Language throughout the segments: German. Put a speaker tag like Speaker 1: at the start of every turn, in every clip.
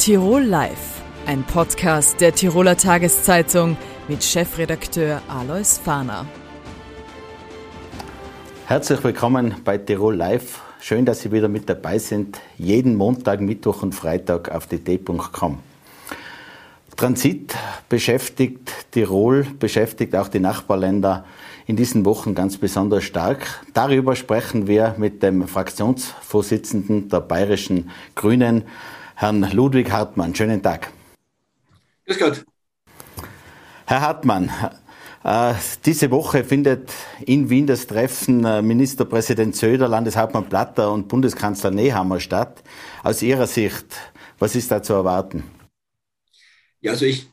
Speaker 1: Tirol Live, ein Podcast der Tiroler Tageszeitung mit Chefredakteur Alois Fahner.
Speaker 2: Herzlich willkommen bei Tirol Live. Schön, dass Sie wieder mit dabei sind. Jeden Montag, Mittwoch und Freitag auf dt.com. Transit beschäftigt Tirol, beschäftigt auch die Nachbarländer in diesen Wochen ganz besonders stark. Darüber sprechen wir mit dem Fraktionsvorsitzenden der Bayerischen Grünen, Herrn Ludwig Hartmann. Schönen Tag.
Speaker 3: Grüß Gott.
Speaker 2: Herr Hartmann, äh, diese Woche findet in Wien das Treffen äh, Ministerpräsident Söder, Landeshauptmann Platter und Bundeskanzler Nehammer statt. Aus Ihrer Sicht, was ist da zu erwarten?
Speaker 3: Ja, also ich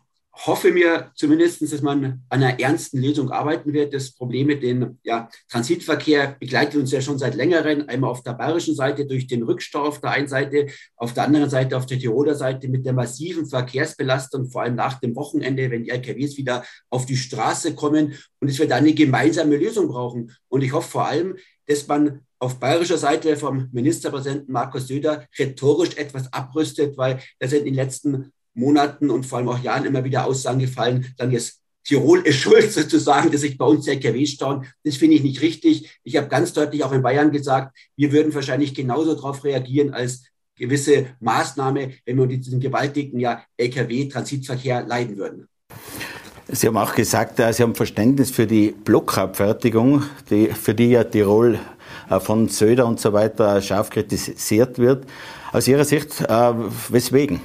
Speaker 3: hoffe mir zumindest, dass man an einer ernsten Lösung arbeiten wird. Das Problem mit dem ja, Transitverkehr begleitet uns ja schon seit längerem, einmal auf der bayerischen Seite durch den Rückstau auf der einen Seite, auf der anderen Seite auf der Tiroler Seite mit der massiven Verkehrsbelastung, vor allem nach dem Wochenende, wenn die LKWs wieder auf die Straße kommen und es wird eine gemeinsame Lösung brauchen. Und ich hoffe vor allem, dass man auf bayerischer Seite vom Ministerpräsidenten Markus Söder rhetorisch etwas abrüstet, weil das in den letzten Monaten und vor allem auch Jahren immer wieder Aussagen gefallen, dann jetzt Tirol ist schuld sozusagen, dass sich bei uns LKW stauen. Das finde ich nicht richtig. Ich habe ganz deutlich auch in Bayern gesagt, wir würden wahrscheinlich genauso darauf reagieren als gewisse Maßnahme, wenn wir diesem gewaltigen ja, Lkw-Transitverkehr leiden würden.
Speaker 2: Sie haben auch gesagt, äh, Sie haben Verständnis für die Blockabfertigung, die, für die ja Tirol äh, von Söder und so weiter scharf kritisiert wird. Aus Ihrer Sicht, äh, weswegen?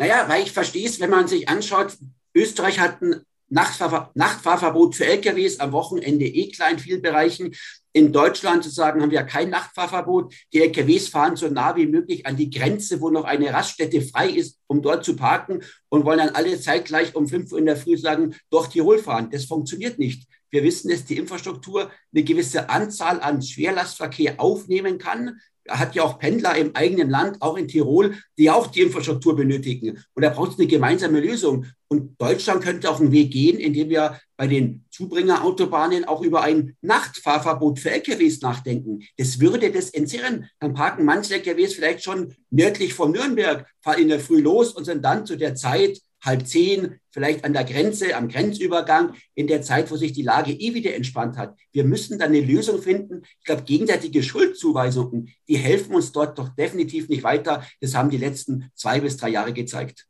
Speaker 3: Naja, weil ich verstehe es, wenn man sich anschaut, Österreich hat ein Nachtfahr Nachtfahrverbot für LKWs am Wochenende eh klar in vielen Bereichen. In Deutschland sozusagen haben wir kein Nachtfahrverbot. Die LKWs fahren so nah wie möglich an die Grenze, wo noch eine Raststätte frei ist, um dort zu parken und wollen dann alle zeitgleich um 5 Uhr in der Früh sagen, durch Tirol fahren. Das funktioniert nicht. Wir wissen, dass die Infrastruktur eine gewisse Anzahl an Schwerlastverkehr aufnehmen kann hat ja auch Pendler im eigenen Land, auch in Tirol, die auch die Infrastruktur benötigen. Und da braucht es eine gemeinsame Lösung. Und Deutschland könnte auch einen Weg gehen, indem wir bei den Zubringerautobahnen auch über ein Nachtfahrverbot für LKWs nachdenken. Das würde das entzerren. Dann parken manche LKWs vielleicht schon nördlich von Nürnberg, fahren in der Früh los und sind dann zu der Zeit halb zehn, vielleicht an der Grenze, am Grenzübergang, in der Zeit, wo sich die Lage eh wieder entspannt hat. Wir müssen dann eine Lösung finden. Ich glaube, gegenseitige Schuldzuweisungen, die helfen uns dort doch definitiv nicht weiter. Das haben die letzten zwei bis drei Jahre gezeigt.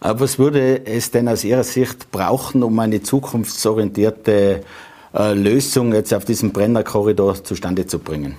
Speaker 2: Aber was würde es denn aus Ihrer Sicht brauchen, um eine zukunftsorientierte äh, Lösung jetzt auf diesem Brennerkorridor zustande zu bringen?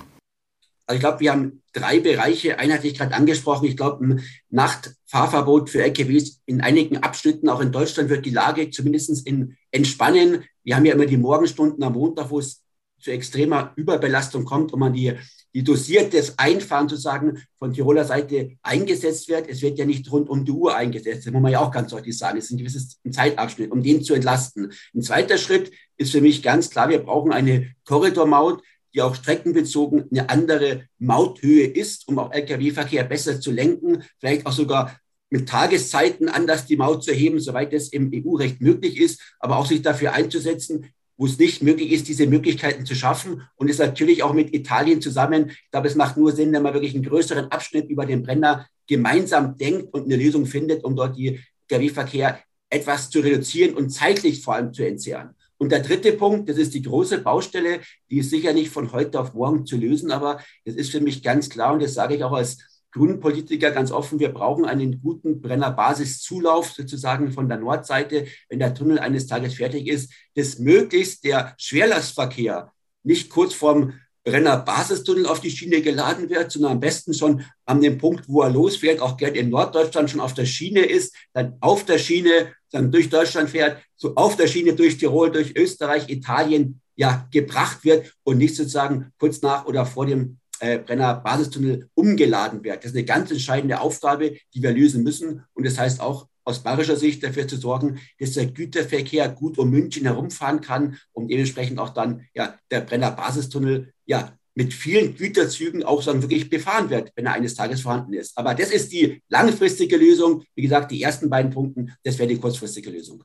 Speaker 3: Ich glaube, wir haben drei Bereiche. Einer hatte ich gerade angesprochen. Ich glaube, ein Nachtfahrverbot für LKWs in einigen Abschnitten, auch in Deutschland, wird die Lage zumindest in entspannen. Wir haben ja immer die Morgenstunden am Montag, wo es zu extremer Überbelastung kommt und man die, die dosiertes Einfahren sozusagen von Tiroler Seite eingesetzt wird. Es wird ja nicht rund um die Uhr eingesetzt. Das muss man ja auch ganz deutlich sagen. Es ist ein gewisses Zeitabschnitt, um den zu entlasten. Ein zweiter Schritt ist für mich ganz klar, wir brauchen eine Korridormaut, die auch streckenbezogen eine andere Mauthöhe ist, um auch Lkw-Verkehr besser zu lenken, vielleicht auch sogar mit Tageszeiten anders die Maut zu erheben, soweit es im EU-Recht möglich ist, aber auch sich dafür einzusetzen, wo es nicht möglich ist, diese Möglichkeiten zu schaffen und es natürlich auch mit Italien zusammen. Ich glaube, es macht nur Sinn, wenn man wirklich einen größeren Abschnitt über den Brenner gemeinsam denkt und eine Lösung findet, um dort die Lkw-Verkehr etwas zu reduzieren und zeitlich vor allem zu entzehren. Und der dritte Punkt, das ist die große Baustelle, die ist sicher nicht von heute auf morgen zu lösen, aber es ist für mich ganz klar und das sage ich auch als Grünpolitiker ganz offen, wir brauchen einen guten Brennerbasiszulauf sozusagen von der Nordseite, wenn der Tunnel eines Tages fertig ist, dass möglichst der Schwerlastverkehr nicht kurz vorm Brenner-Basistunnel auf die Schiene geladen wird, sondern am besten schon an dem Punkt, wo er losfährt, auch gerne in Norddeutschland schon auf der Schiene ist, dann auf der Schiene, dann durch Deutschland fährt, so auf der Schiene durch Tirol, durch Österreich, Italien, ja, gebracht wird und nicht sozusagen kurz nach oder vor dem äh, Brenner-Basistunnel umgeladen wird. Das ist eine ganz entscheidende Aufgabe, die wir lösen müssen. Und das heißt auch aus bayerischer Sicht dafür zu sorgen, dass der Güterverkehr gut um München herumfahren kann und dementsprechend auch dann ja, der Brenner-Basistunnel ja, mit vielen Güterzügen auch dann wirklich befahren wird, wenn er eines Tages vorhanden ist. Aber das ist die langfristige Lösung. Wie gesagt, die ersten beiden Punkte, das wäre die kurzfristige Lösung.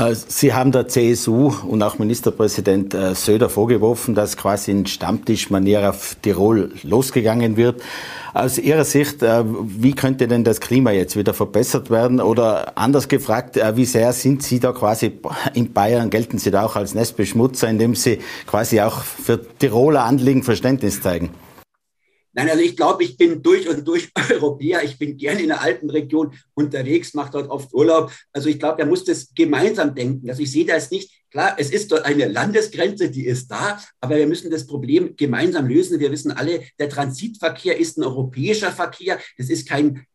Speaker 2: Äh, Sie haben der CSU und auch Ministerpräsident äh, Söder vorgeworfen, dass quasi in Stammtischmanier auf Tirol losgegangen wird. Aus Ihrer Sicht, äh, wie könnte denn das Klima jetzt wieder verbessert werden? Oder anders gefragt, wie sehr sind Sie da quasi in Bayern, gelten Sie da auch als Nestbeschmutzer, indem Sie quasi auch für Tiroler Anliegen Verständnis zeigen?
Speaker 3: Nein, also ich glaube, ich bin durch und durch Europäer. Ich bin gerne in der Alpenregion unterwegs, mache dort oft Urlaub. Also ich glaube, er muss das gemeinsam denken. Also ich sehe das nicht. Klar, es ist dort eine Landesgrenze, die ist da, aber wir müssen das Problem gemeinsam lösen. Wir wissen alle, der Transitverkehr ist ein europäischer Verkehr. Das ist kein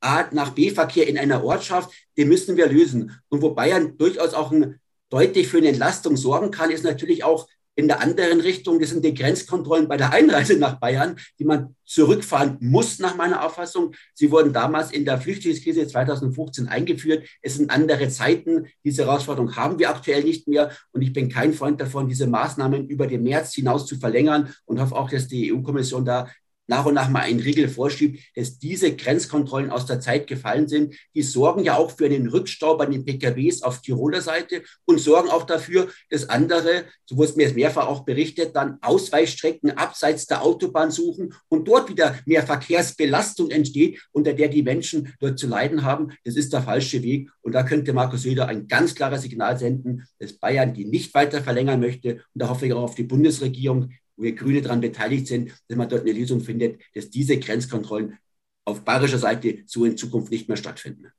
Speaker 3: A nach B-Verkehr in einer Ortschaft. Den müssen wir lösen. Und wo Bayern durchaus auch ein, deutlich für eine Entlastung sorgen kann, ist natürlich auch in der anderen Richtung, das sind die Grenzkontrollen bei der Einreise nach Bayern, die man zurückfahren muss, nach meiner Auffassung. Sie wurden damals in der Flüchtlingskrise 2015 eingeführt. Es sind andere Zeiten. Diese Herausforderung haben wir aktuell nicht mehr. Und ich bin kein Freund davon, diese Maßnahmen über den März hinaus zu verlängern und hoffe auch, dass die EU-Kommission da nach und nach mal einen Riegel vorschiebt, dass diese Grenzkontrollen aus der Zeit gefallen sind. Die sorgen ja auch für einen Rückstau bei den PKWs auf Tiroler Seite und sorgen auch dafür, dass andere, so wurde es mir mehrfach auch berichtet, dann Ausweichstrecken abseits der Autobahn suchen und dort wieder mehr Verkehrsbelastung entsteht, unter der die Menschen dort zu leiden haben. Das ist der falsche Weg. Und da könnte Markus Söder ein ganz klares Signal senden, dass Bayern die nicht weiter verlängern möchte. Und da hoffe ich auch auf die Bundesregierung, wo wir Grüne daran beteiligt sind, dass man dort eine Lösung findet, dass diese Grenzkontrollen auf bayerischer Seite so in Zukunft nicht mehr stattfinden.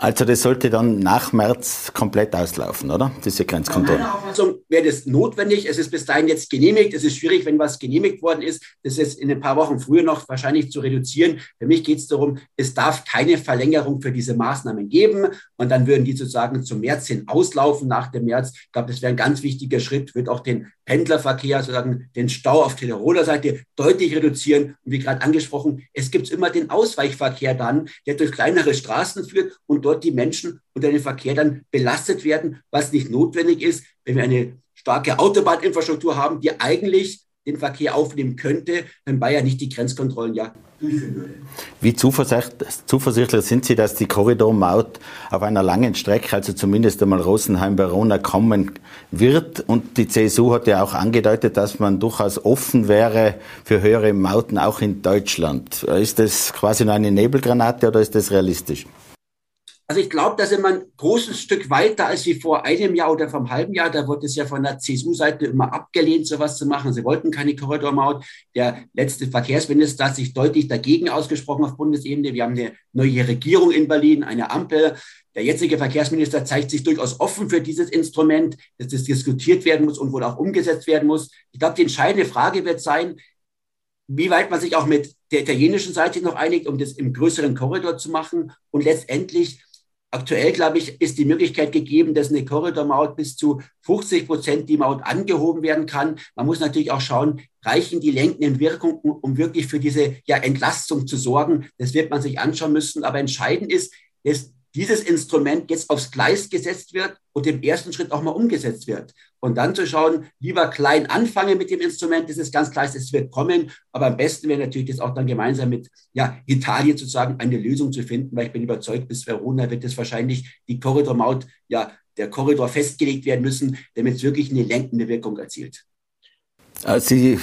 Speaker 2: Also das sollte dann nach März komplett auslaufen, oder? Diese Grenzkontrolle.
Speaker 3: Meiner Auffassung wäre das notwendig. Es ist bis dahin jetzt genehmigt. Es ist schwierig, wenn was genehmigt worden ist, das jetzt in ein paar Wochen früher noch wahrscheinlich zu reduzieren. Für mich geht es darum, es darf keine Verlängerung für diese Maßnahmen geben. Und dann würden die sozusagen zum März hin auslaufen nach dem März. Ich glaube, das wäre ein ganz wichtiger Schritt, wird auch den Pendlerverkehr, sozusagen den Stau auf Tiroler Seite deutlich reduzieren. Und wie gerade angesprochen, es gibt immer den Ausweichverkehr dann, der durch kleinere Straßen führt und dort die Menschen und den Verkehr dann belastet werden, was nicht notwendig ist, wenn wir eine starke Autobahninfrastruktur haben, die eigentlich den Verkehr aufnehmen könnte, wenn Bayern nicht die Grenzkontrollen ja durchführen würde.
Speaker 2: Wie zuversichtlich sind Sie, dass die Korridormaut auf einer langen Strecke, also zumindest einmal Rosenheim-Verona, kommen wird? Und die CSU hat ja auch angedeutet, dass man durchaus offen wäre für höhere Mauten auch in Deutschland. Ist das quasi nur eine Nebelgranate oder ist das realistisch?
Speaker 3: Also ich glaube, da sind wir ein großes Stück weiter als wie vor einem Jahr oder vom halben Jahr. Da wurde es ja von der CSU-Seite immer abgelehnt, sowas zu machen. Sie wollten keine Korridormaut. Der letzte Verkehrsminister hat sich deutlich dagegen ausgesprochen auf Bundesebene. Wir haben eine neue Regierung in Berlin, eine Ampel. Der jetzige Verkehrsminister zeigt sich durchaus offen für dieses Instrument, dass das diskutiert werden muss und wohl auch umgesetzt werden muss. Ich glaube, die entscheidende Frage wird sein, wie weit man sich auch mit der italienischen Seite noch einigt, um das im größeren Korridor zu machen und letztendlich Aktuell, glaube ich, ist die Möglichkeit gegeben, dass eine Korridormaut bis zu 50 Prozent die Maut angehoben werden kann. Man muss natürlich auch schauen, reichen die lenkenden Wirkungen, um wirklich für diese ja, Entlastung zu sorgen. Das wird man sich anschauen müssen. Aber entscheidend ist, dass dieses Instrument jetzt aufs Gleis gesetzt wird und im ersten Schritt auch mal umgesetzt wird. Und dann zu schauen, lieber klein anfangen mit dem Instrument, das ist ganz klar, es wird kommen, aber am besten wäre natürlich das auch dann gemeinsam mit ja, Italien sozusagen eine Lösung zu finden, weil ich bin überzeugt, bis Verona wird es wahrscheinlich die Korridormaut, ja, der Korridor festgelegt werden müssen, damit es wirklich eine lenkende Wirkung erzielt.
Speaker 2: Äh, Sie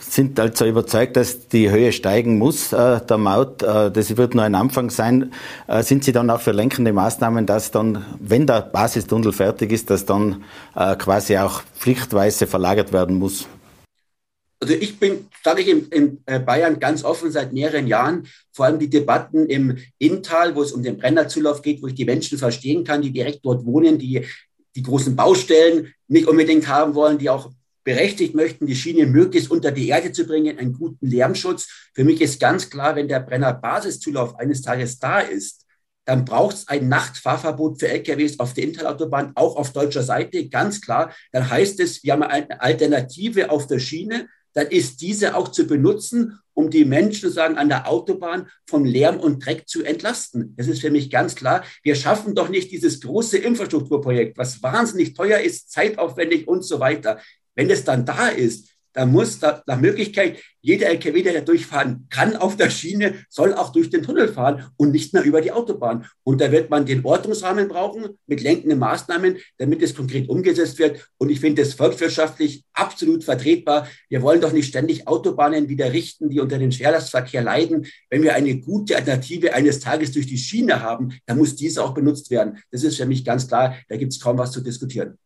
Speaker 2: sind also überzeugt, dass die Höhe steigen muss, äh, der Maut. Äh, das wird nur ein Anfang sein. Sind Sie dann auch für lenkende Maßnahmen, dass dann, wenn der Basistunnel fertig ist, dass dann quasi auch pflichtweise verlagert werden muss?
Speaker 3: Also ich bin, sage ich in, in, Bayern ganz offen seit mehreren Jahren, vor allem die Debatten im Inntal, wo es um den Brennerzulauf geht, wo ich die Menschen verstehen kann, die direkt dort wohnen, die die großen Baustellen nicht unbedingt haben wollen, die auch berechtigt möchten, die Schiene möglichst unter die Erde zu bringen, einen guten Lärmschutz. Für mich ist ganz klar, wenn der Brenner Basiszulauf eines Tages da ist, dann braucht es ein Nachtfahrverbot für LKWs auf der Interautobahn, auch auf deutscher Seite, ganz klar. Dann heißt es, wir haben eine Alternative auf der Schiene, dann ist diese auch zu benutzen, um die Menschen sozusagen an der Autobahn vom Lärm und Dreck zu entlasten. Das ist für mich ganz klar. Wir schaffen doch nicht dieses große Infrastrukturprojekt, was wahnsinnig teuer ist, zeitaufwendig und so weiter. Wenn es dann da ist, da muss da, nach Möglichkeit jeder LKW, der da durchfahren kann auf der Schiene, soll auch durch den Tunnel fahren und nicht mehr über die Autobahn. Und da wird man den Ordnungsrahmen brauchen mit lenkenden Maßnahmen, damit es konkret umgesetzt wird. Und ich finde es volkswirtschaftlich absolut vertretbar. Wir wollen doch nicht ständig Autobahnen wieder richten, die unter den Schwerlastverkehr leiden. Wenn wir eine gute Alternative eines Tages durch die Schiene haben, dann muss diese auch benutzt werden. Das ist für mich ganz klar. Da gibt es kaum was zu diskutieren.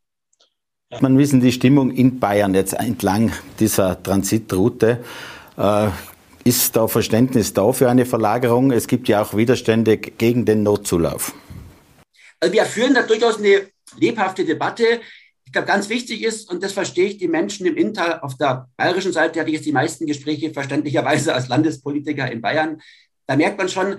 Speaker 2: Man wissen die Stimmung in Bayern jetzt entlang dieser Transitroute. Äh, ist da Verständnis da für eine Verlagerung? Es gibt ja auch Widerstände gegen den Notzulauf.
Speaker 3: Also wir führen da durchaus eine lebhafte Debatte. Ich glaube, ganz wichtig ist, und das verstehe ich die Menschen im Inntal, auf der bayerischen Seite hatte ich jetzt die meisten Gespräche verständlicherweise als Landespolitiker in Bayern. Da merkt man schon,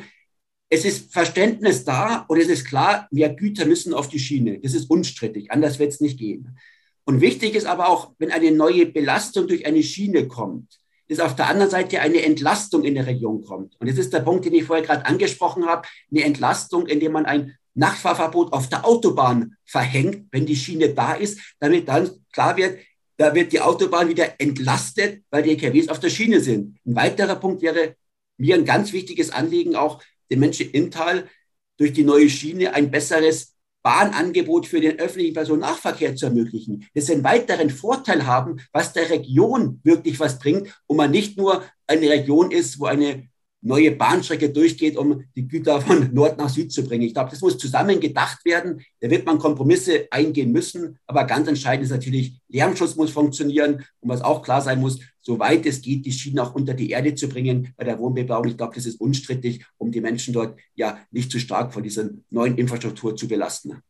Speaker 3: es ist Verständnis da und es ist klar, mehr Güter müssen auf die Schiene. Das ist unstrittig, anders wird es nicht gehen. Und wichtig ist aber auch, wenn eine neue Belastung durch eine Schiene kommt, dass auf der anderen Seite eine Entlastung in der Region kommt. Und das ist der Punkt, den ich vorher gerade angesprochen habe, eine Entlastung, indem man ein Nachtfahrverbot auf der Autobahn verhängt, wenn die Schiene da ist, damit dann klar wird, da wird die Autobahn wieder entlastet, weil die LKWs auf der Schiene sind. Ein weiterer Punkt wäre mir ein ganz wichtiges Anliegen auch, den Menschen im Tal durch die neue Schiene ein besseres Bahnangebot für den öffentlichen Personennahverkehr zu ermöglichen. Das einen weiteren Vorteil haben, was der Region wirklich was bringt und man nicht nur eine Region ist, wo eine neue Bahnstrecke durchgeht, um die Güter von Nord nach Süd zu bringen. Ich glaube, das muss zusammen gedacht werden. Da wird man Kompromisse eingehen müssen. Aber ganz entscheidend ist natürlich, Lärmschutz muss funktionieren. Und was auch klar sein muss, soweit es geht, die Schienen auch unter die Erde zu bringen bei der Wohnbebauung. Ich glaube, das ist unstrittig, um die Menschen dort ja nicht zu stark von dieser neuen Infrastruktur zu belasten.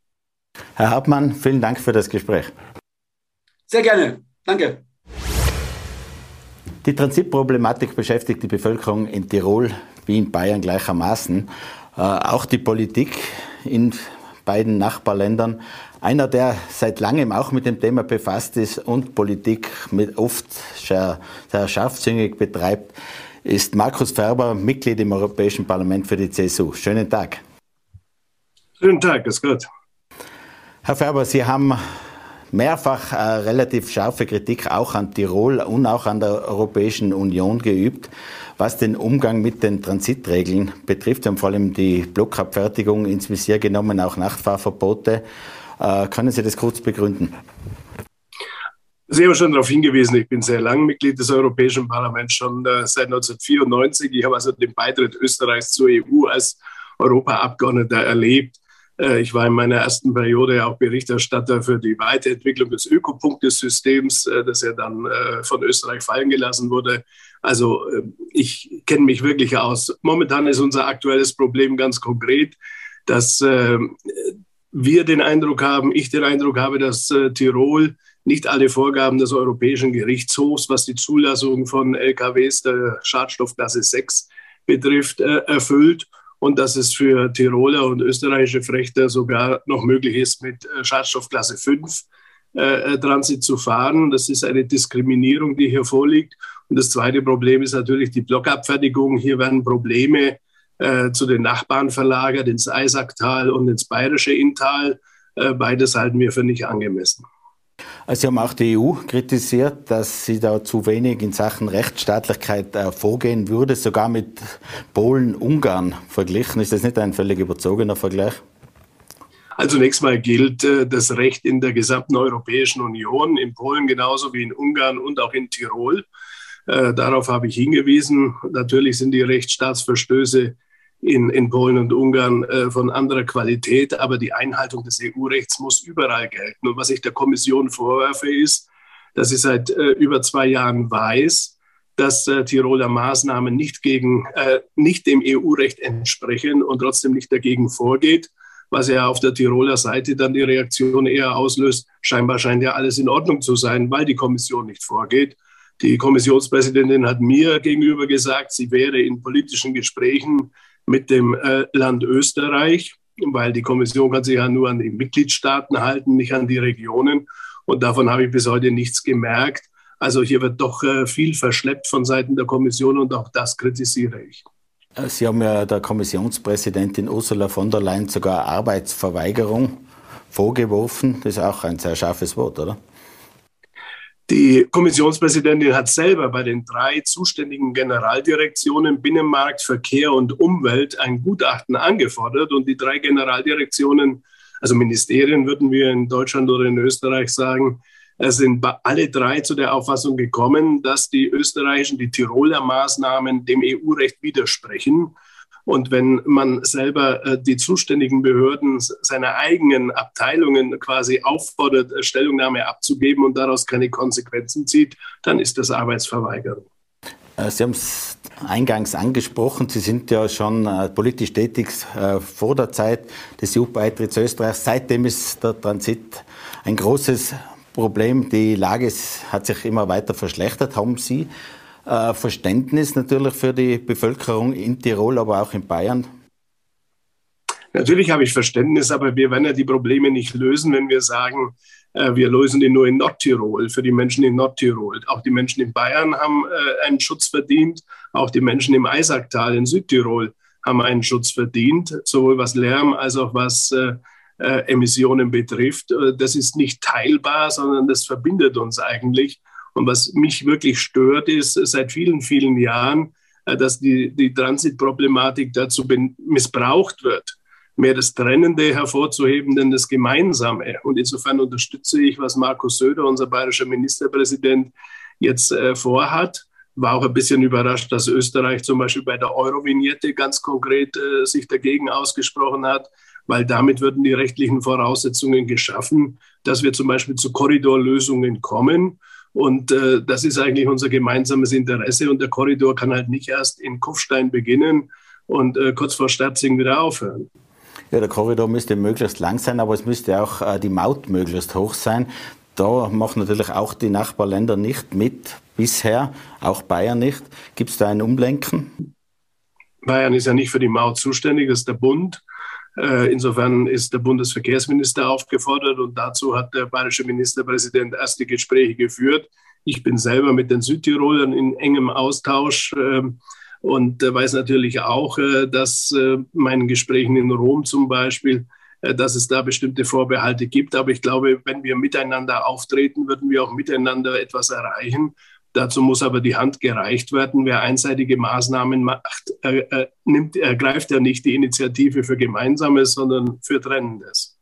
Speaker 2: Herr Hartmann, vielen Dank für das Gespräch.
Speaker 3: Sehr gerne. Danke.
Speaker 2: Die Transitproblematik beschäftigt die Bevölkerung in Tirol wie in Bayern gleichermaßen. Äh, auch die Politik in beiden Nachbarländern. Einer, der seit langem auch mit dem Thema befasst ist und Politik mit oft sehr, sehr scharfzüngig betreibt, ist Markus Ferber, Mitglied im Europäischen Parlament für die CSU. Schönen Tag.
Speaker 4: Schönen Tag, ist gut.
Speaker 2: Herr Ferber, Sie haben mehrfach äh, relativ scharfe Kritik auch an Tirol und auch an der Europäischen Union geübt, was den Umgang mit den Transitregeln betrifft. Wir haben vor allem die Blockabfertigung ins Visier genommen, auch Nachtfahrverbote. Äh, können Sie das kurz begründen?
Speaker 4: Sie haben schon darauf hingewiesen, ich bin sehr lang Mitglied des Europäischen Parlaments, schon äh, seit 1994. Ich habe also den Beitritt Österreichs zur EU als Europaabgeordneter erlebt. Äh, ich war in meiner ersten Periode auch Berichterstatter für die Weiterentwicklung des Ökopunktesystems, äh, das ja dann äh, von Österreich fallen gelassen wurde. Also ich kenne mich wirklich aus. Momentan ist unser aktuelles Problem ganz konkret, dass wir den Eindruck haben, ich den Eindruck habe, dass Tirol nicht alle Vorgaben des Europäischen Gerichtshofs, was die Zulassung von LKWs der Schadstoffklasse 6 betrifft, erfüllt und dass es für Tiroler und österreichische Frechter sogar noch möglich ist, mit äh, Schadstoffklasse 5 äh, äh, Transit zu fahren. Das ist eine Diskriminierung, die hier vorliegt. Und das zweite Problem ist natürlich die Blockabfertigung. Hier werden Probleme äh, zu den Nachbarn verlagert, ins Eisacktal und ins bayerische Inntal. Äh, beides halten wir für nicht angemessen.
Speaker 2: Also Sie haben auch die EU kritisiert, dass sie da zu wenig in Sachen Rechtsstaatlichkeit äh, vorgehen würde, sogar mit Polen, Ungarn verglichen. Ist das nicht ein völlig überzogener Vergleich?
Speaker 4: Also zunächst mal gilt äh, das Recht in der gesamten Europäischen Union, in Polen genauso wie in Ungarn und auch in Tirol. Äh, darauf habe ich hingewiesen. Natürlich sind die Rechtsstaatsverstöße in, in Polen und Ungarn äh, von anderer Qualität, aber die Einhaltung des EU-Rechts muss überall gelten. Und was ich der Kommission vorwerfe, ist, dass sie seit äh, über zwei Jahren weiß, dass äh, Tiroler Maßnahmen nicht, gegen, äh, nicht dem EU-Recht entsprechen und trotzdem nicht dagegen vorgeht, was ja auf der Tiroler Seite dann die Reaktion eher auslöst, scheinbar scheint ja alles in Ordnung zu sein, weil die Kommission nicht vorgeht. Die Kommissionspräsidentin hat mir gegenüber gesagt, sie wäre in politischen Gesprächen mit dem äh, Land Österreich, weil die Kommission kann sich ja nur an die Mitgliedstaaten halten, nicht an die Regionen. Und davon habe ich bis heute nichts gemerkt. Also hier wird doch äh, viel verschleppt von Seiten der Kommission und auch das kritisiere ich.
Speaker 2: Äh, Sie haben ja der Kommissionspräsidentin Ursula von der Leyen sogar Arbeitsverweigerung vorgeworfen. Das ist auch ein sehr scharfes Wort, oder?
Speaker 4: Die Kommissionspräsidentin hat selber bei den drei zuständigen Generaldirektionen Binnenmarkt, Verkehr und Umwelt ein Gutachten angefordert. Und die drei Generaldirektionen, also Ministerien würden wir in Deutschland oder in Österreich sagen, sind alle drei zu der Auffassung gekommen, dass die österreichischen, die Tiroler Maßnahmen dem EU-Recht widersprechen. Und wenn man selber äh, die zuständigen Behörden seiner eigenen Abteilungen quasi auffordert, äh, Stellungnahme abzugeben und daraus keine Konsequenzen zieht, dann ist das Arbeitsverweigerung.
Speaker 2: Äh, Sie haben es eingangs angesprochen, Sie sind ja schon politisch tätig vor der Zeit des EU-Beitritts Österreichs. Seitdem ist der Transit ein großes Problem. Die Lage hat sich immer weiter verschlechtert. Haben Sie äh, Verständnis natürlich für die Bevölkerung in Tirol, aber auch in Bayern?
Speaker 4: Natürlich habe ich Verständnis, aber wir werden ja die Probleme nicht lösen, wenn wir sagen, äh, wir lösen die nur in Nordtirol, für die Menschen in Nordtirol. Auch die Menschen in Bayern haben äh, einen Schutz verdient, auch die Menschen im Eisacktal in Südtirol haben einen Schutz verdient, sowohl was Lärm als auch was Emissionen betrifft. Das ist nicht teilbar, sondern das verbindet uns eigentlich. Und was mich wirklich stört, ist seit vielen, vielen Jahren, äh, dass die, die Transitproblematik dazu missbraucht wird, mehr das Trennende hervorzuheben, denn das Gemeinsame. Und insofern unterstütze ich, was Markus Söder, unser bayerischer Ministerpräsident, jetzt äh, vorhat. War auch ein bisschen überrascht, dass Österreich zum Beispiel bei der Eurovignette ganz konkret äh, sich dagegen ausgesprochen hat weil damit würden die rechtlichen Voraussetzungen geschaffen, dass wir zum Beispiel zu Korridorlösungen kommen. Und äh, das ist eigentlich unser gemeinsames Interesse. Und der Korridor kann halt nicht erst in Kufstein beginnen und äh, kurz vor Sterzing wieder aufhören.
Speaker 2: Ja, der Korridor müsste möglichst lang sein, aber es müsste auch äh, die Maut möglichst hoch sein. Da machen natürlich auch die Nachbarländer nicht mit bisher, auch Bayern nicht. Gibt es da ein Umlenken?
Speaker 4: Bayern ist ja nicht für die Maut zuständig, das ist der Bund. Äh, insofern ist der Bundesverkehrsminister aufgefordert und dazu hat der bayerische Ministerpräsident erste Gespräche geführt. Ich bin selber mit den Südtirolern in engem Austausch ähm, und weiß natürlich auch, äh, dass äh, meinen Gesprächen in Rom zum Beispiel, dass es da bestimmte Vorbehalte gibt. Aber ich glaube, wenn wir miteinander auftreten, würden wir auch miteinander etwas erreichen. Dazu muss aber die Hand gereicht werden. Wer einseitige Maßnahmen macht, nimmt, ergreift ja nicht die Initiative für Gemeinsames, sondern für Trennendes.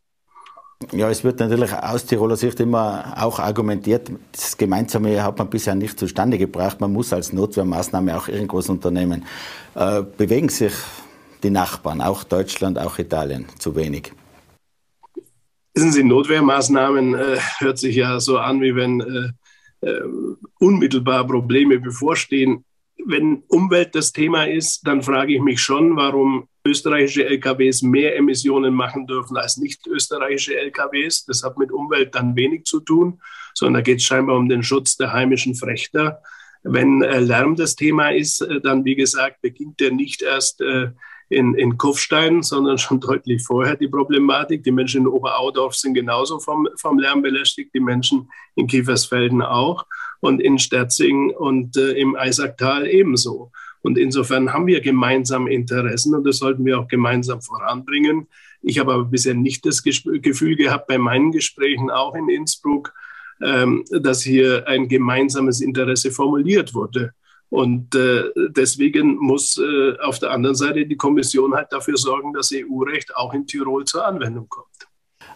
Speaker 2: Ja, es wird natürlich aus Tiroler Sicht immer auch argumentiert, das Gemeinsame hat man bisher nicht zustande gebracht. Man muss als Notwehrmaßnahme auch irgendwas unternehmen. Äh, bewegen sich die Nachbarn, auch Deutschland, auch Italien, zu wenig?
Speaker 4: Wissen Sie, Notwehrmaßnahmen äh, hört sich ja so an, wie wenn äh, unmittelbar Probleme bevorstehen. Wenn Umwelt das Thema ist, dann frage ich mich schon, warum österreichische LKWs mehr Emissionen machen dürfen als nicht österreichische LKWs. Das hat mit Umwelt dann wenig zu tun, sondern da geht es scheinbar um den Schutz der heimischen Frechter. Wenn äh, Lärm das Thema ist, äh, dann, wie gesagt, beginnt der nicht erst äh, in, in Kufstein, sondern schon deutlich vorher die Problematik. Die Menschen in Oberaudorf sind genauso vom, vom Lärm belästigt, die Menschen in Kiefersfelden auch und in Sterzing und äh, im Eisacktal ebenso. Und insofern haben wir gemeinsam Interessen und das sollten wir auch gemeinsam voranbringen. Ich habe aber bisher nicht das Gefühl gehabt, bei meinen Gesprächen auch in Innsbruck, ähm, dass hier ein gemeinsames Interesse formuliert wurde. Und äh, deswegen muss äh, auf der anderen Seite die Kommission halt dafür sorgen, dass EU-Recht auch in Tirol zur Anwendung kommt.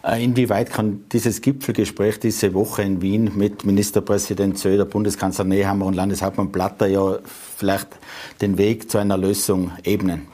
Speaker 2: Äh, inwieweit kann dieses Gipfelgespräch diese Woche in Wien mit Ministerpräsident Söder, Bundeskanzler Nehammer und Landeshauptmann Platter ja vielleicht den Weg zu einer Lösung ebnen?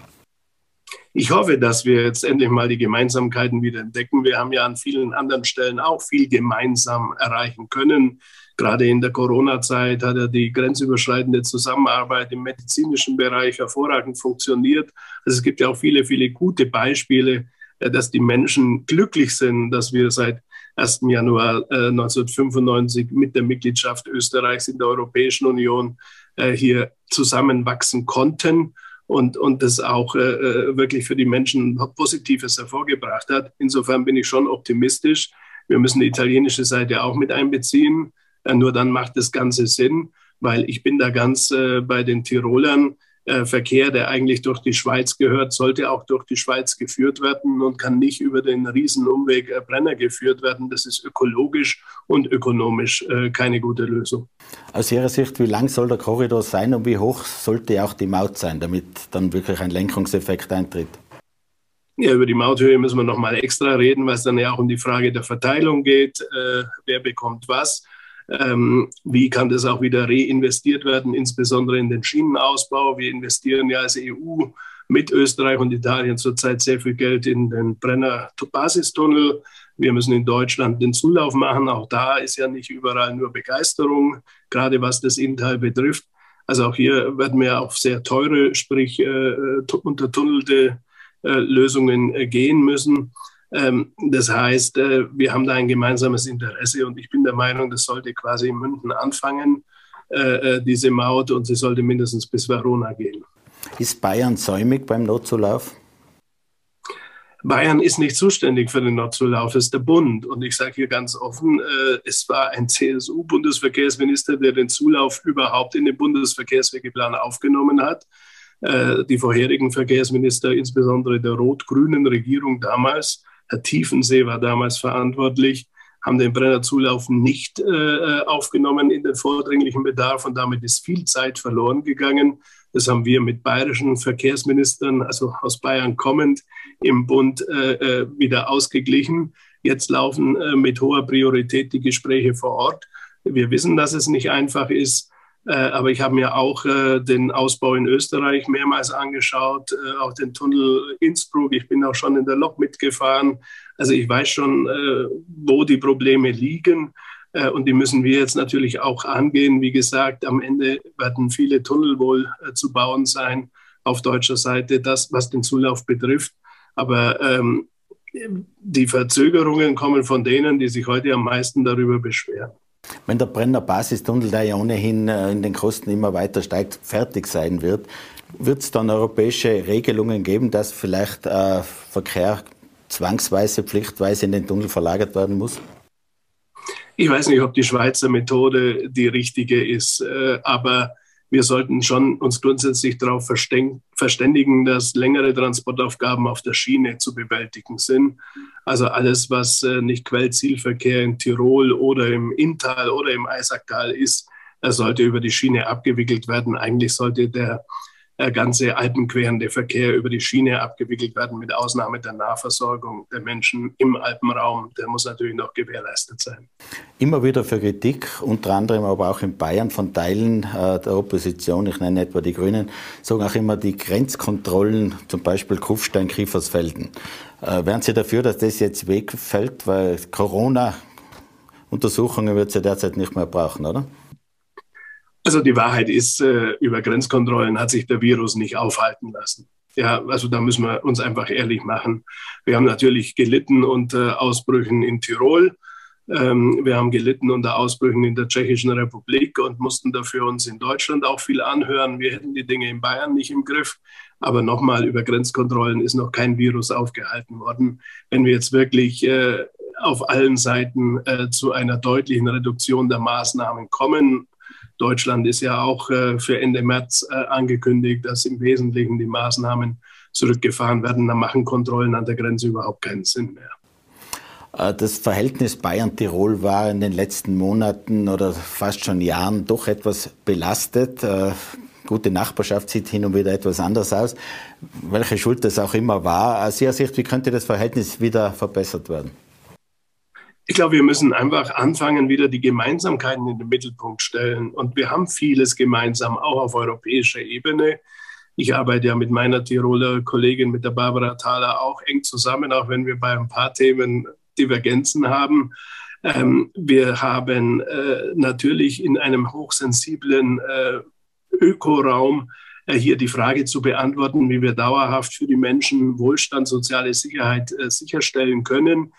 Speaker 4: Ich hoffe, dass wir jetzt endlich mal die Gemeinsamkeiten wieder entdecken. Wir haben ja an vielen anderen Stellen auch viel gemeinsam erreichen können. Gerade in der Corona-Zeit hat ja die grenzüberschreitende Zusammenarbeit im medizinischen Bereich hervorragend funktioniert. Also es gibt ja auch viele, viele gute Beispiele, äh, dass die Menschen glücklich sind, dass wir seit 1. Januar 1995 äh, mit der Mitgliedschaft Österreichs in der Europäischen Union äh, hier zusammenwachsen konnten und, und das auch wirklich für die Menschen Positives hervorgebracht hat. Insofern bin ich schon optimistisch. Wir müssen die italienische Seite auch mit einbeziehen. Nur dann macht das Ganze Sinn, weil ich bin da ganz äh, bei den Tirolern. Äh, Verkehr, der eigentlich durch die Schweiz gehört, sollte auch durch die Schweiz geführt werden und kann nicht über den Riesenumweg äh, Brenner geführt werden. Das ist ökologisch und ökonomisch äh, keine gute Lösung.
Speaker 2: Aus Ihrer Sicht, wie lang soll der Korridor sein und wie hoch sollte auch die Maut sein, damit dann wirklich ein Lenkungseffekt eintritt?
Speaker 4: Ja, über die Mauthöhe müssen wir noch mal extra reden, weil es dann ja auch um die Frage der Verteilung geht. Äh, wer bekommt was? Ähm, wie kann das auch wieder reinvestiert werden, insbesondere in den Schienenausbau? Wir investieren ja als EU mit Österreich und Italien zurzeit sehr viel Geld in den Brenner Basistunnel. Wir müssen in Deutschland den Zulauf machen. Auch da ist ja nicht überall nur Begeisterung, gerade was das Inntal betrifft. Also auch hier werden wir auf sehr teure, sprich äh, untertunnelte äh, Lösungen äh, gehen müssen. Ähm, das heißt, äh, wir haben da ein gemeinsames Interesse und ich bin der Meinung, das sollte quasi in München anfangen, diese Maut, und sie sollte mindestens bis Verona gehen.
Speaker 2: Ist Bayern säumig beim Notzulauf?
Speaker 4: Bayern ist nicht zuständig für den Nordzulauf, es ist der Bund. Und ich sage hier ganz offen, es war ein CSU-Bundesverkehrsminister, der den Zulauf überhaupt in den Bundesverkehrswegeplan aufgenommen hat. Die vorherigen Verkehrsminister, insbesondere der rot-grünen Regierung damals, Herr Tiefensee war damals verantwortlich, haben den Brennerzulauf nicht äh, aufgenommen in den vordringlichen Bedarf und damit ist viel Zeit verloren gegangen. Das haben wir mit bayerischen Verkehrsministern, also aus Bayern kommend, im Bund äh, äh wieder ausgeglichen. Jetzt laufen äh, mit hoher Priorität die Gespräche vor Ort. Wir wissen, dass es nicht einfach ist. Äh, aber ich habe mir auch äh, den Ausbau in Österreich mehrmals angeschaut, äh, auch den Tunnel Innsbruck. Ich bin auch schon in der Lok mitgefahren. Also ich weiß schon, wo die Probleme liegen. Und die müssen wir jetzt natürlich auch angehen. Wie gesagt, am Ende werden viele Tunnel wohl zu bauen sein auf deutscher Seite, das, was den Zulauf betrifft. Aber ähm, die Verzögerungen kommen von denen, die sich heute am meisten darüber beschweren
Speaker 2: wenn der Brenner Basistunnel, der ja ohnehin äh, in den Kosten immer weiter steigt, fertig sein wird, wird es dann europäische Regelungen geben, dass vielleicht äh, Verkehr zwangsweise, pflichtweise in den Tunnel verlagert werden muss?
Speaker 4: Ich weiß nicht, ob die Schweizer Methode die richtige ist, äh, aber wir sollten schon uns grundsätzlich darauf verständigen, dass längere Transportaufgaben auf der Schiene zu bewältigen sind. Also alles, was äh, nicht Quellzielverkehr in Tirol oder im Inntal oder im Eisacktal ist, sollte über die Schiene abgewickelt werden. Eigentlich sollte der ganze alpenquerende Verkehr über die Schiene abgewickelt werden, mit Ausnahme der Nahversorgung der Menschen im Alpenraum. Der muss natürlich noch gewährleistet sein.
Speaker 2: Immer wieder für Kritik, unter anderem aber auch in Bayern von Teilen äh, der Opposition, ich nenne etwa die Grünen, sagen auch immer die Grenzkontrollen, zum Beispiel Kufstein, Kiefersfelden. Äh, wären Sie dafür, dass das jetzt wegfällt, weil Corona-Untersuchungen wird es ja derzeit nicht mehr brauchen, oder?
Speaker 4: Also die Wahrheit ist, äh, über Grenzkontrollen hat sich der Virus nicht aufhalten lassen. Ja, also da müssen wir uns einfach ehrlich machen. Wir haben natürlich gelitten unter Ausbrüchen in Tirol. Ähm, wir haben gelitten unter Ausbrüchen in der Tschechischen Republik und mussten dafür uns in Deutschland auch viel anhören. Wir hätten die Dinge in Bayern nicht im Griff. Aber nochmal, über Grenzkontrollen ist noch kein Virus aufgehalten worden. Wenn wir jetzt wirklich äh, auf allen Seiten äh, zu einer deutlichen Reduktion der Maßnahmen kommen Deutschland ist ja auch äh, für Ende März äh, angekündigt, dass im Wesentlichen die Maßnahmen zurückgefahren werden. Da machen Kontrollen an der Grenze überhaupt keinen Sinn mehr.
Speaker 2: Äh, das Verhältnis Bayern-Tirol war in den letzten Monaten oder fast schon Jahren doch etwas belastet. Gute Nachbarschaft sieht hin und wieder etwas anders aus. Welche Schuld das auch immer war, aus Ihrer Sicht, wie könnte das Verhältnis wieder verbessert werden?
Speaker 4: Ich glaube, wir müssen einfach anfangen, wieder die Gemeinsamkeiten in den Mittelpunkt stellen. Und wir haben vieles gemeinsam, auch auf europäischer Ebene. Ich arbeite ja mit meiner Tiroler Kollegin, mit der Barbara Thaler, auch eng zusammen, auch wenn wir bei ein paar Themen Divergenzen haben. Ähm, wir haben äh, natürlich in einem hochsensiblen äh, Ökoraum äh, hier die Frage zu beantworten, wie wir dauerhaft für die Menschen Wohlstand, soziale Sicherheit äh, sicherstellen können.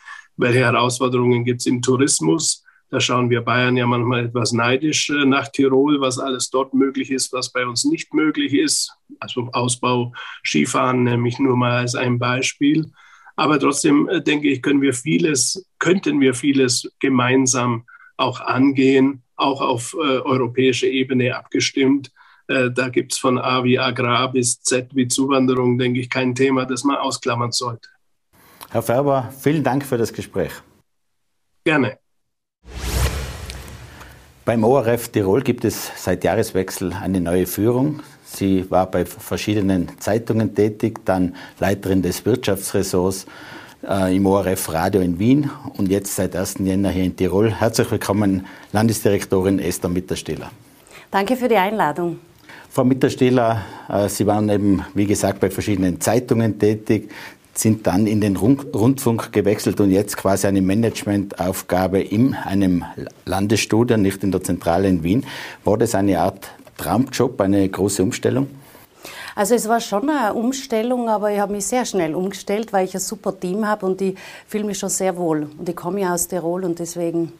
Speaker 4: Welche Herausforderungen gibt es im Tourismus? Da schauen wir Bayern ja manchmal etwas neidisch äh, nach Tirol, was alles dort möglich ist, was bei uns nicht möglich ist. Also Ausbau Skifahren nämlich nur mal als ein Beispiel. Aber trotzdem äh, denke ich, können wir vieles, könnten wir vieles gemeinsam auch angehen, auch auf äh, europäischer Ebene abgestimmt. Äh, da gibt es von A wie Agrar bis Z wie Zuwanderung, denke ich, kein Thema, das man ausklammern sollte.
Speaker 2: Herr Färber, vielen Dank für das Gespräch.
Speaker 4: Gerne.
Speaker 2: Beim ORF Tirol gibt es seit Jahreswechsel eine neue Führung. Sie war bei verschiedenen Zeitungen tätig, dann Leiterin des Wirtschaftsressorts äh, im ORF Radio in Wien und jetzt seit 1. Jänner hier in Tirol. Herzlich willkommen, Landesdirektorin Esther Mitterstehler.
Speaker 5: Danke für die Einladung.
Speaker 2: Frau Mitterstehler, äh, Sie waren eben, wie gesagt, bei verschiedenen Zeitungen tätig, sind dann in den Rundfunk gewechselt und jetzt quasi eine Managementaufgabe in einem Landesstudio, nicht in der Zentrale in Wien. War das eine Art Traumjob, eine große Umstellung?
Speaker 5: Also es war schon eine Umstellung, aber ich habe mich sehr schnell umgestellt, weil ich ein super Team habe und ich fühle mich schon sehr wohl. Und ich komme ja aus Tirol und deswegen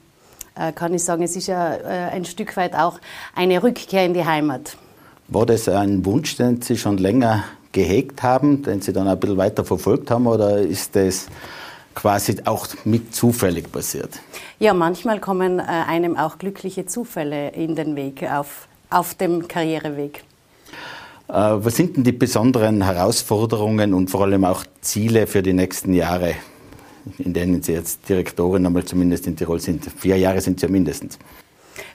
Speaker 5: äh, kann ich sagen, es ist ja äh, ein Stück weit auch eine Rückkehr in die Heimat.
Speaker 2: War das ein Wunsch, den Sie schon länger gehegt haben, den Sie dann ein bisschen weiter verfolgt haben, oder ist das quasi auch mit zufällig passiert?
Speaker 5: Ja, manchmal kommen äh, einem auch glückliche Zufälle in den Weg, auf, auf dem Karriereweg.
Speaker 2: Äh, was sind denn die besonderen Herausforderungen und vor allem auch Ziele für die nächsten Jahre, in denen Sie jetzt Direktorin einmal zumindest in Tirol sind? Vier Jahre sind es ja mindestens.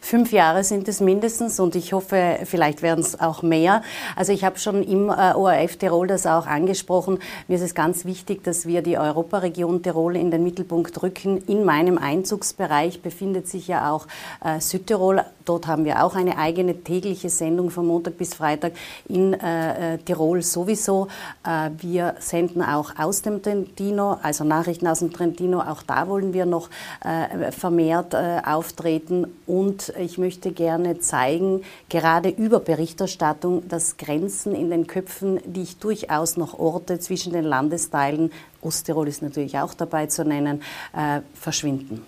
Speaker 5: Fünf Jahre sind es mindestens und ich hoffe, vielleicht werden es auch mehr. Also ich habe schon im äh, ORF Tirol das auch angesprochen. Mir ist es ganz wichtig, dass wir die Europaregion Tirol in den Mittelpunkt rücken. In meinem Einzugsbereich befindet sich ja auch äh, Südtirol. Dort haben wir auch eine eigene tägliche Sendung von Montag bis Freitag in äh, äh Tirol sowieso. Äh, wir senden auch aus dem Trentino, also Nachrichten aus dem Trentino. Auch da wollen wir noch äh, vermehrt auftreten und ich möchte gerne zeigen, gerade über Berichterstattung, dass Grenzen in den Köpfen, die ich durchaus noch orte zwischen den Landesteilen, Osttirol ist natürlich auch dabei zu nennen, äh, verschwinden.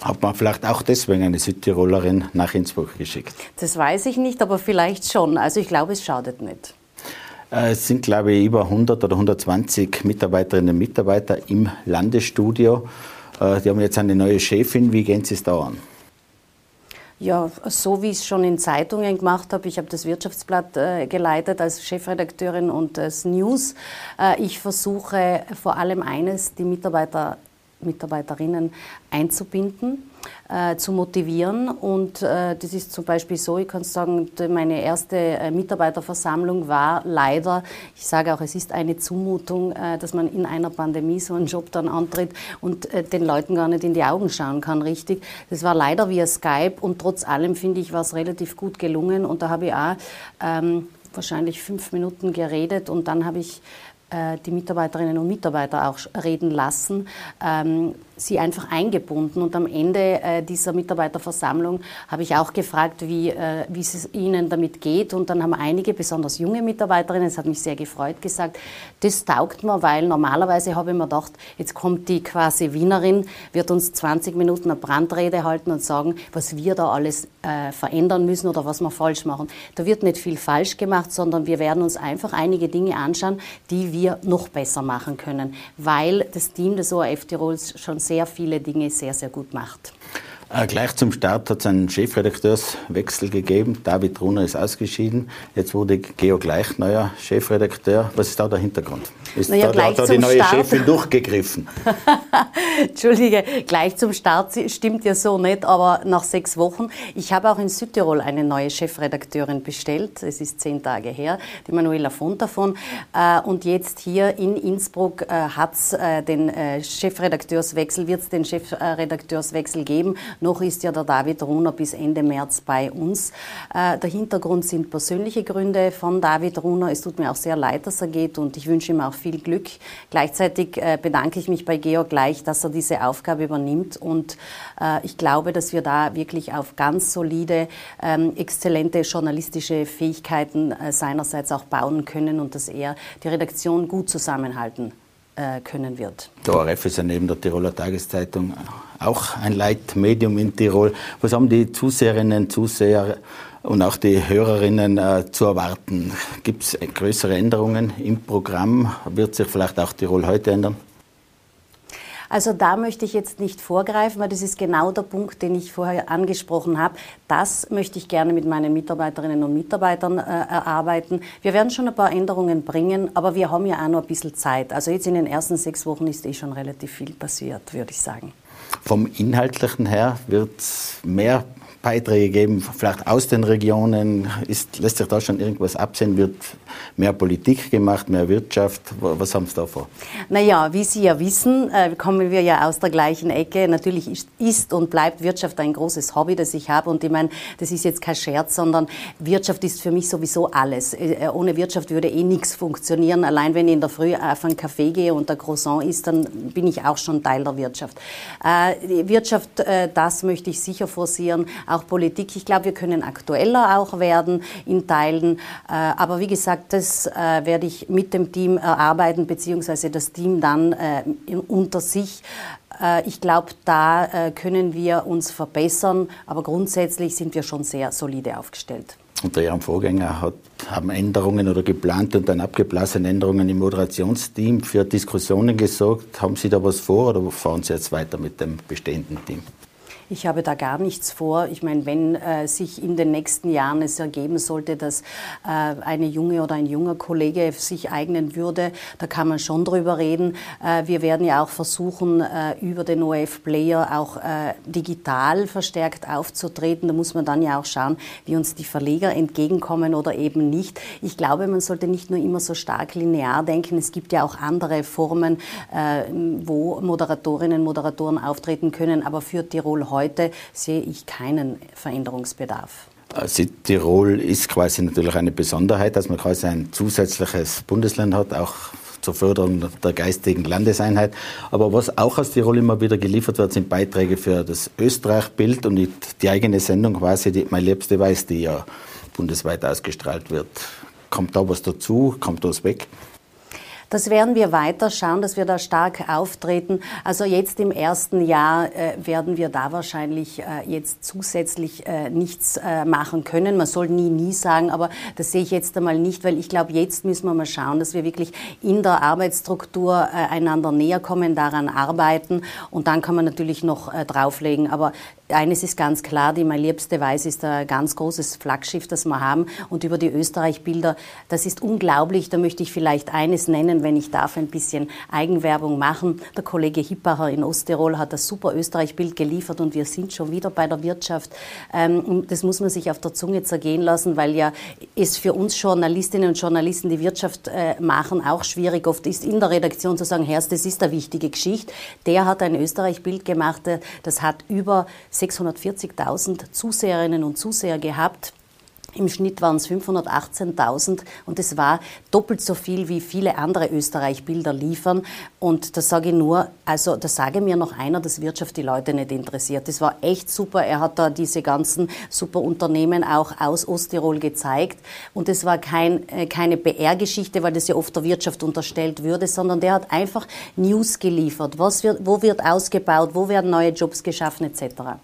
Speaker 2: Hat man vielleicht auch deswegen eine Südtirolerin nach Innsbruck geschickt?
Speaker 5: Das weiß ich nicht, aber vielleicht schon. Also ich glaube, es schadet nicht.
Speaker 2: Äh, es sind, glaube ich, über 100 oder 120 Mitarbeiterinnen und Mitarbeiter im Landesstudio. Äh, die haben jetzt eine neue Chefin. Wie gehen Sie es da an?
Speaker 5: Ja, so wie ich es schon in Zeitungen gemacht habe. Ich habe das Wirtschaftsblatt äh, geleitet als Chefredakteurin und als News. Äh, ich versuche vor allem eines, die Mitarbeiter, Mitarbeiterinnen einzubinden äh, zu motivieren. Und äh, das ist zum Beispiel so, ich kann sagen, meine erste äh, Mitarbeiterversammlung war leider, ich sage auch, es ist eine Zumutung, äh, dass man in einer Pandemie so einen Job dann antritt und äh, den Leuten gar nicht in die Augen schauen kann, richtig. Das war leider via Skype und trotz allem, finde ich, war es relativ gut gelungen. Und da habe ich auch ähm, wahrscheinlich fünf Minuten geredet und dann habe ich äh, die Mitarbeiterinnen und Mitarbeiter auch reden lassen, ähm, sie einfach eingebunden. Und am Ende äh, dieser Mitarbeiterversammlung habe ich auch gefragt, wie, äh, wie es ihnen damit geht. Und dann haben einige, besonders junge Mitarbeiterinnen, das hat mich sehr gefreut, gesagt, das taugt mir, weil normalerweise habe ich mir gedacht, jetzt kommt die quasi Wienerin, wird uns 20 Minuten eine Brandrede halten und sagen, was wir da alles äh, verändern müssen oder was wir falsch machen. Da wird nicht viel falsch gemacht, sondern wir werden uns einfach einige Dinge anschauen, die wir noch besser machen können, weil das Team des ORF Tirols schon sehr viele Dinge sehr, sehr gut macht.
Speaker 2: Äh, gleich zum Start hat es einen Chefredakteurswechsel gegeben. David Runer ist ausgeschieden. Jetzt wurde Georg Gleich neuer Chefredakteur. Was ist da der Hintergrund? Ist naja, da, hat da die neue Start. Chefin durchgegriffen?
Speaker 5: Entschuldige, gleich zum Start stimmt ja so nicht, aber nach sechs Wochen. Ich habe auch in Südtirol eine neue Chefredakteurin bestellt. Es ist zehn Tage her, die Manuela Fontafon. Äh, und jetzt hier in Innsbruck äh, hat es den Chefredakteurswechsel, wird es den Chefredakteurswechsel geben. Noch ist ja der David Runer bis Ende März bei uns. Äh, der Hintergrund sind persönliche Gründe von David Runer. Es tut mir auch sehr leid, dass er geht und ich wünsche ihm auch viel Glück. Gleichzeitig äh, bedanke ich mich bei Georg gleich, dass er diese Aufgabe übernimmt und äh, ich glaube, dass wir da wirklich auf ganz solide, ähm, exzellente journalistische Fähigkeiten seinerseits auch bauen können und dass er die Redaktion gut zusammenhalten können wird.
Speaker 2: Der ORF ist ja neben der Tiroler Tageszeitung auch ein Leitmedium in Tirol. Was haben die Zuseherinnen, Zuseher und auch die Hörerinnen äh, zu erwarten? Gibt es größere Änderungen im Programm? Wird sich vielleicht auch Tirol heute ändern?
Speaker 5: Also da möchte ich jetzt nicht vorgreifen, weil das ist genau der Punkt, den ich vorher angesprochen habe. Das möchte ich gerne mit meinen Mitarbeiterinnen und Mitarbeitern äh, erarbeiten. Wir werden schon ein paar Änderungen bringen, aber wir haben ja auch noch ein bisschen Zeit. Also jetzt in den ersten sechs Wochen ist eh schon relativ viel passiert, würde ich sagen.
Speaker 2: Vom Inhaltlichen her wird mehr Beiträge geben, vielleicht aus den Regionen? Ist, lässt sich da schon irgendwas absehen? Wird mehr Politik gemacht, mehr Wirtschaft? Was haben Sie da vor?
Speaker 5: Naja, wie Sie ja wissen, äh, kommen wir ja aus der gleichen Ecke. Natürlich ist, und bleibt Wirtschaft ein großes Hobby, das ich habe. Und ich meine, das ist jetzt kein Scherz, sondern Wirtschaft ist für mich sowieso alles. Äh, ohne Wirtschaft würde eh nichts funktionieren. Allein wenn ich in der Früh auf einen Café gehe und der Croissant ist, dann bin ich auch schon Teil der Wirtschaft. Äh, Wirtschaft, das möchte ich sicher forcieren auch Politik. Ich glaube, wir können aktueller auch werden in Teilen. Äh, aber wie gesagt, das äh, werde ich mit dem Team erarbeiten, beziehungsweise das Team dann äh, unter sich. Ich glaube, da können wir uns verbessern, aber grundsätzlich sind wir schon sehr solide aufgestellt.
Speaker 2: Unter Ihrem Vorgänger hat, haben Änderungen oder geplante und dann abgeblasene Änderungen im Moderationsteam für Diskussionen gesorgt. Haben Sie da was vor oder fahren Sie jetzt weiter mit dem bestehenden Team?
Speaker 5: Ich habe da gar nichts vor. Ich meine, wenn äh, sich in den nächsten Jahren es ergeben sollte, dass äh, eine junge oder ein junger Kollege sich eignen würde, da kann man schon drüber reden. Äh, wir werden ja auch versuchen, äh, über den OF-Player auch äh, digital verstärkt aufzutreten. Da muss man dann ja auch schauen, wie uns die Verleger entgegenkommen oder eben nicht. Ich glaube, man sollte nicht nur immer so stark linear denken. Es gibt ja auch andere Formen, äh, wo Moderatorinnen und Moderatoren auftreten können. Aber für Tirol heute heute sehe ich keinen Veränderungsbedarf.
Speaker 2: Südtirol ist quasi natürlich eine Besonderheit, dass man quasi ein zusätzliches Bundesland hat, auch zur Förderung der geistigen Landeseinheit. Aber was auch aus Tirol immer wieder geliefert wird, sind Beiträge für das Österreich-Bild und die eigene Sendung quasi, die Mein Liebste Weiß, die ja bundesweit ausgestrahlt wird. Kommt da was dazu? Kommt da was weg?
Speaker 5: Das werden wir weiter schauen, dass wir da stark auftreten. Also jetzt im ersten Jahr äh, werden wir da wahrscheinlich äh, jetzt zusätzlich äh, nichts machen können. Man soll nie, nie sagen, aber das sehe ich jetzt einmal nicht, weil ich glaube, jetzt müssen wir mal schauen, dass wir wirklich in der Arbeitsstruktur einander näher kommen, daran arbeiten und dann kann man natürlich noch drauflegen. Aber eines ist ganz klar, die Mein Liebste Weiß ist ein ganz großes Flaggschiff, das wir haben. Und über die Österreich-Bilder, das ist unglaublich. Da möchte ich vielleicht eines nennen, wenn ich darf, ein bisschen Eigenwerbung machen. Der Kollege Hippacher in Osttirol hat das super Österreich-Bild geliefert und wir sind schon wieder bei der Wirtschaft. Ähm, das muss man sich auf der Zunge zergehen lassen, weil ja es für uns Journalistinnen und Journalisten, die Wirtschaft äh, machen, auch schwierig oft ist, in der Redaktion zu sagen, Herr, das ist eine wichtige Geschichte. Der hat ein Österreich-Bild gemacht, das hat über 640.000 Zuseherinnen und Zuseher gehabt. Im Schnitt waren es 518.000 und es war doppelt so viel, wie viele andere Österreich-Bilder liefern. Und da sage ich nur, also da sage mir noch einer, dass Wirtschaft die Leute nicht interessiert. Das war echt super. Er hat da diese ganzen super Unternehmen auch aus Osttirol gezeigt. Und es war kein, äh, keine PR-Geschichte, weil das ja oft der Wirtschaft unterstellt würde, sondern der hat einfach News geliefert. Was wird, wo wird ausgebaut, wo werden neue Jobs geschaffen etc.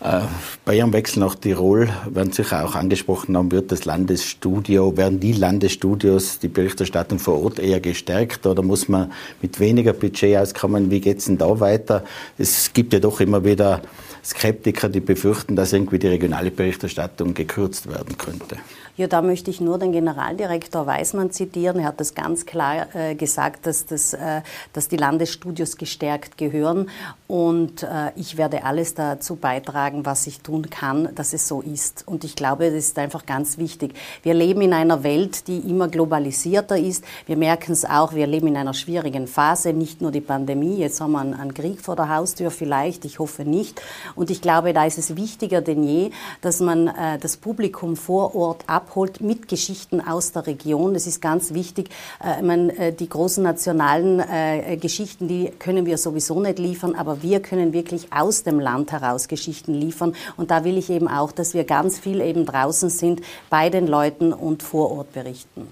Speaker 2: Äh, bei Ihrem Wechsel nach Tirol werden sicher auch angesprochen haben, wird das Landesstudio, werden die Landesstudios die Berichterstattung vor Ort eher gestärkt oder muss man mit weniger Budget auskommen? Wie geht es denn da weiter? Es gibt ja doch immer wieder Skeptiker, die befürchten, dass irgendwie die regionale Berichterstattung gekürzt werden könnte.
Speaker 5: Ja, da möchte ich nur den Generaldirektor Weismann zitieren. Er hat das ganz klar äh, gesagt, dass, das, äh, dass die Landesstudios gestärkt gehören. Und äh, ich werde alles dazu beitragen, was ich tun kann, dass es so ist. Und ich glaube, das ist einfach ganz wichtig. Wir leben in einer Welt, die immer globalisierter ist. Wir merken es auch, wir leben in einer schwierigen Phase, nicht nur die Pandemie. Jetzt haben wir einen, einen Krieg vor der Haustür vielleicht, ich hoffe nicht. Und ich glaube, da ist es wichtiger denn je, dass man äh, das Publikum vor Ort ab abholt mit Geschichten aus der Region. Das ist ganz wichtig. Äh, meine, äh, die großen nationalen äh, Geschichten, die können wir sowieso nicht liefern, aber wir können wirklich aus dem Land heraus Geschichten liefern. Und da will ich eben auch, dass wir ganz viel eben draußen sind, bei den Leuten und vor Ort berichten.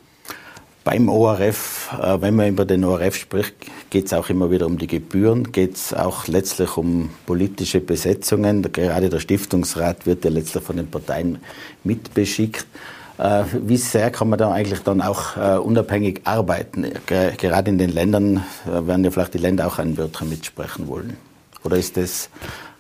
Speaker 2: Beim ORF, wenn man über den ORF spricht, geht es auch immer wieder um die Gebühren, geht es auch letztlich um politische Besetzungen. Gerade der Stiftungsrat wird ja letztlich von den Parteien mitbeschickt. Äh, wie sehr kann man da eigentlich dann auch äh, unabhängig arbeiten? Gerade in den Ländern werden ja vielleicht die Länder auch ein Wörtchen mitsprechen wollen. Oder ist das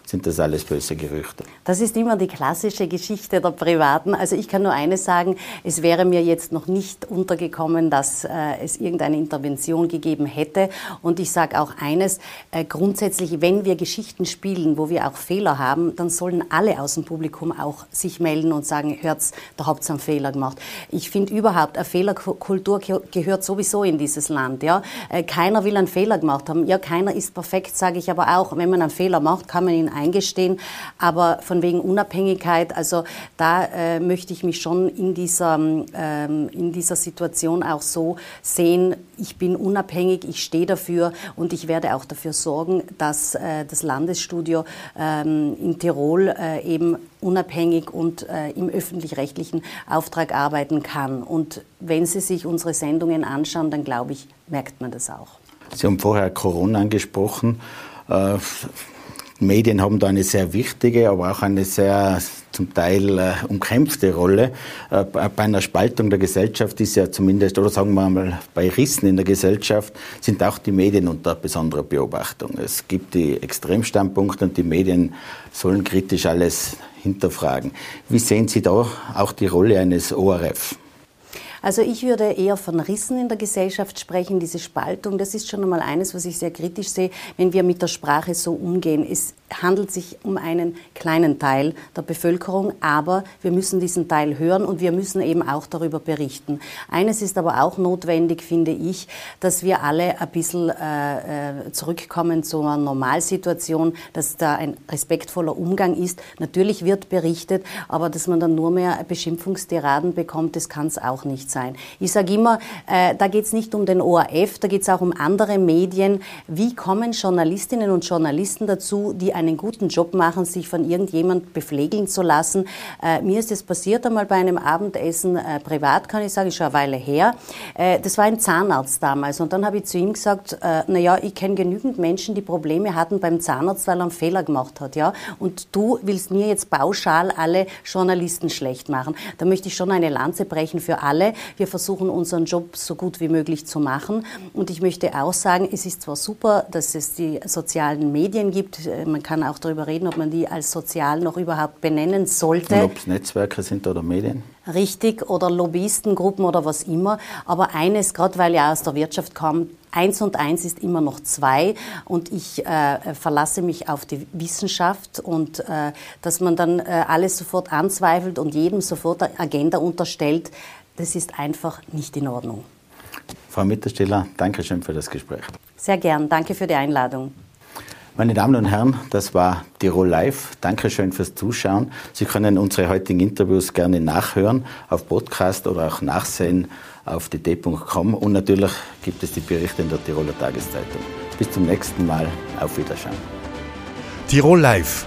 Speaker 2: sind das alles böse Gerüchte.
Speaker 5: Das ist immer die klassische Geschichte der Privaten. Also ich kann nur eines sagen, es wäre mir jetzt noch nicht untergekommen, dass äh, es irgendeine Intervention gegeben hätte. Und ich sage auch eines, äh, grundsätzlich, wenn wir Geschichten spielen, wo wir auch Fehler haben, dann sollen alle aus dem Publikum auch sich melden und sagen, hört's, da habt ihr einen Fehler gemacht. Ich finde überhaupt, eine Fehlerkultur gehört sowieso in dieses Land. Ja? Äh, keiner will einen Fehler gemacht haben. Ja, keiner ist perfekt, sage ich aber auch. Wenn man einen Fehler macht, kann man ihn eingestehen. Aber von wegen Unabhängigkeit, also da äh, möchte ich mich schon in dieser, ähm, in dieser Situation auch so sehen, ich bin unabhängig, ich stehe dafür und ich werde auch dafür sorgen, dass äh, das Landesstudio ähm, in Tirol äh, eben unabhängig und äh, im öffentlich-rechtlichen Auftrag arbeiten kann. Und wenn Sie sich unsere Sendungen anschauen, dann glaube ich, merkt man das auch.
Speaker 2: Sie haben vorher Corona angesprochen. Äh, Medien haben da eine sehr wichtige, aber auch eine sehr zum Teil äh, umkämpfte Rolle. Äh, bei einer Spaltung der Gesellschaft ist ja zumindest, oder sagen wir mal, bei Rissen in der Gesellschaft sind auch die Medien unter besonderer Beobachtung. Es gibt die Extremstandpunkte und die Medien sollen kritisch alles hinterfragen. Wie sehen Sie da auch die Rolle eines ORF?
Speaker 5: Also ich würde eher von Rissen in der Gesellschaft sprechen, diese Spaltung. Das ist schon einmal eines, was ich sehr kritisch sehe, wenn wir mit der Sprache so umgehen. Es handelt sich um einen kleinen Teil der Bevölkerung, aber wir müssen diesen Teil hören und wir müssen eben auch darüber berichten. Eines ist aber auch notwendig, finde ich, dass wir alle ein bisschen äh, äh zurückkommen zu einer Normalsituation, dass da ein respektvoller Umgang ist. Natürlich wird berichtet, aber dass man dann nur mehr Beschimpfungstiraden bekommt, das kann es auch nicht sein sein. Ich sage immer, äh, da geht es nicht um den ORF, da geht es auch um andere Medien. Wie kommen Journalistinnen und Journalisten dazu, die einen guten Job machen, sich von irgendjemand bepflegeln zu lassen? Äh, mir ist es passiert einmal bei einem Abendessen äh, privat, kann ich sagen, ist schon eine Weile her. Äh, das war ein Zahnarzt damals und dann habe ich zu ihm gesagt, äh, na ja, ich kenne genügend Menschen, die Probleme hatten beim Zahnarzt, weil er einen Fehler gemacht hat, ja. Und du willst mir jetzt pauschal alle Journalisten schlecht machen. Da möchte ich schon eine Lanze brechen für alle, wir versuchen unseren Job so gut wie möglich zu machen. Und ich möchte auch sagen, es ist zwar super, dass es die sozialen Medien gibt. Äh, man kann auch darüber reden, ob man die als sozial noch überhaupt benennen sollte. Und
Speaker 2: ob es Netzwerke sind oder Medien?
Speaker 5: Richtig, oder Lobbyistengruppen oder was immer. Aber eines, gerade weil ich aus der Wirtschaft komme, eins und eins ist immer noch zwei und ich äh, verlasse mich auf die Wissenschaft und äh, dass man dann äh, alles sofort anzweifelt und jedem sofort eine Agenda unterstellt, das ist einfach nicht in Ordnung.
Speaker 2: Frau Mittersteller, danke schön für das Gespräch.
Speaker 5: Sehr gern, danke für die Einladung.
Speaker 2: Meine Damen und Herren, das war Tirol Live. Dankeschön fürs Zuschauen. Sie können unsere heutigen Interviews gerne nachhören auf Podcast oder auch nachsehen auf dd.com und natürlich gibt es die Berichte in der Tiroler Tageszeitung. Bis zum nächsten Mal. Auf Wiedersehen.
Speaker 6: Tirol Live